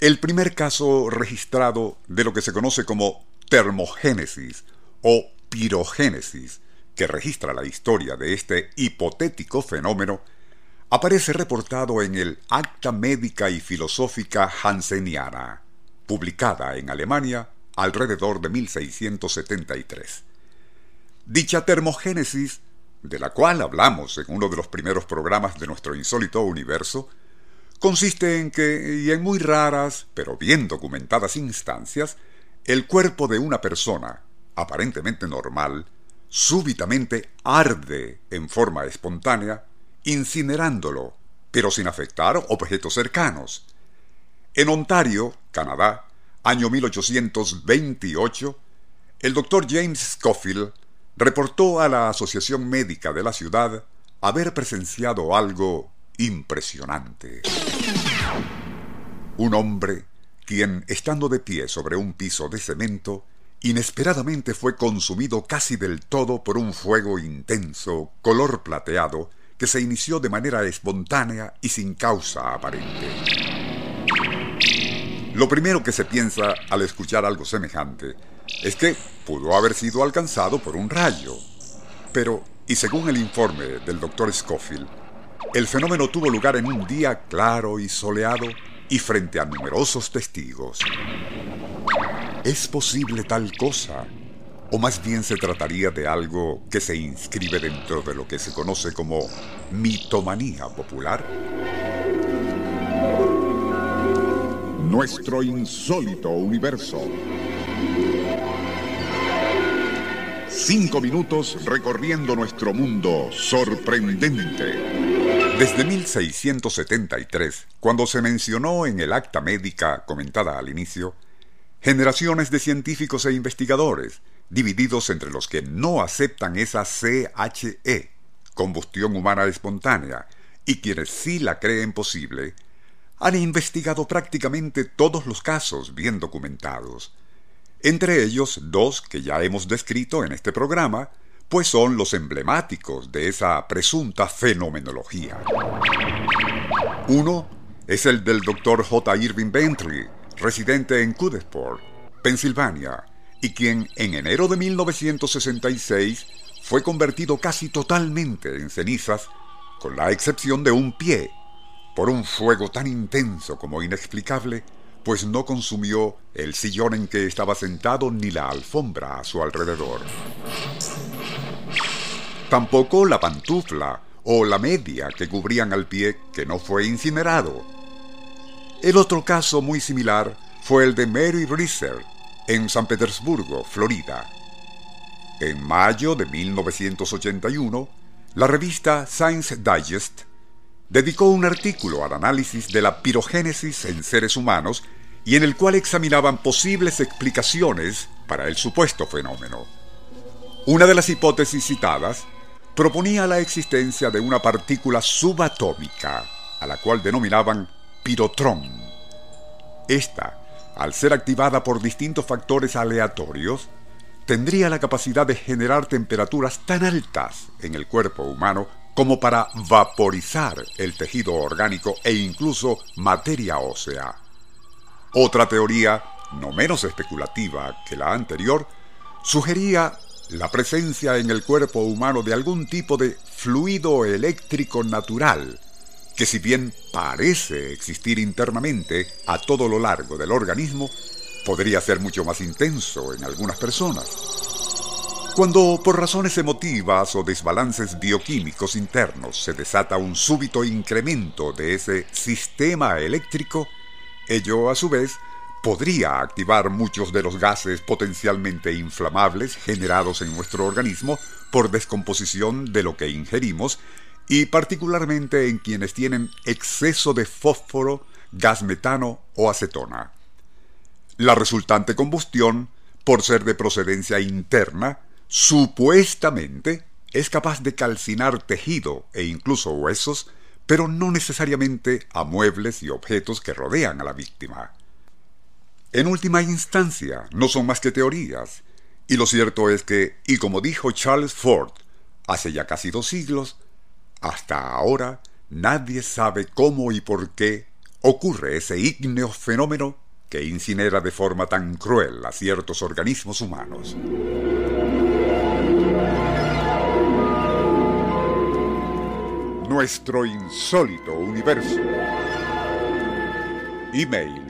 El primer caso registrado de lo que se conoce como termogénesis o pirogénesis, que registra la historia de este hipotético fenómeno, aparece reportado en el Acta Médica y Filosófica Hanseniana, publicada en Alemania alrededor de 1673. Dicha termogénesis, de la cual hablamos en uno de los primeros programas de nuestro insólito universo, consiste en que, y en muy raras, pero bien documentadas instancias, el cuerpo de una persona, aparentemente normal, súbitamente arde en forma espontánea, incinerándolo, pero sin afectar objetos cercanos. En Ontario, Canadá, año 1828, el doctor James Scofield reportó a la Asociación Médica de la ciudad haber presenciado algo impresionante. Un hombre, quien, estando de pie sobre un piso de cemento, inesperadamente fue consumido casi del todo por un fuego intenso, color plateado, que se inició de manera espontánea y sin causa aparente. Lo primero que se piensa al escuchar algo semejante es que pudo haber sido alcanzado por un rayo. Pero, y según el informe del doctor Scofield, el fenómeno tuvo lugar en un día claro y soleado y frente a numerosos testigos. ¿Es posible tal cosa? ¿O más bien se trataría de algo que se inscribe dentro de lo que se conoce como mitomanía popular? Nuestro insólito universo. Cinco minutos recorriendo nuestro mundo sorprendente. Desde 1673, cuando se mencionó en el acta médica comentada al inicio, generaciones de científicos e investigadores, divididos entre los que no aceptan esa CHE, combustión humana espontánea, y quienes sí la creen posible, han investigado prácticamente todos los casos bien documentados. Entre ellos, dos que ya hemos descrito en este programa, pues son los emblemáticos de esa presunta fenomenología. Uno es el del Dr. J. Irving Bentley, residente en Cudesport, Pensilvania, y quien en enero de 1966 fue convertido casi totalmente en cenizas, con la excepción de un pie, por un fuego tan intenso como inexplicable, pues no consumió el sillón en que estaba sentado ni la alfombra a su alrededor. Tampoco la pantufla o la media que cubrían al pie que no fue incinerado. El otro caso muy similar fue el de Mary Reeser en San Petersburgo, Florida. En mayo de 1981, la revista Science Digest dedicó un artículo al análisis de la pirogénesis en seres humanos y en el cual examinaban posibles explicaciones para el supuesto fenómeno. Una de las hipótesis citadas proponía la existencia de una partícula subatómica, a la cual denominaban pirotrón. Esta, al ser activada por distintos factores aleatorios, tendría la capacidad de generar temperaturas tan altas en el cuerpo humano como para vaporizar el tejido orgánico e incluso materia ósea. Otra teoría, no menos especulativa que la anterior, sugería la presencia en el cuerpo humano de algún tipo de fluido eléctrico natural, que si bien parece existir internamente a todo lo largo del organismo, podría ser mucho más intenso en algunas personas. Cuando por razones emotivas o desbalances bioquímicos internos se desata un súbito incremento de ese sistema eléctrico, ello a su vez podría activar muchos de los gases potencialmente inflamables generados en nuestro organismo por descomposición de lo que ingerimos y particularmente en quienes tienen exceso de fósforo, gas metano o acetona. La resultante combustión, por ser de procedencia interna, supuestamente es capaz de calcinar tejido e incluso huesos, pero no necesariamente a muebles y objetos que rodean a la víctima. En última instancia, no son más que teorías, y lo cierto es que, y como dijo Charles Ford hace ya casi dos siglos, hasta ahora nadie sabe cómo y por qué ocurre ese ígneo fenómeno que incinera de forma tan cruel a ciertos organismos humanos. Nuestro insólito universo. Email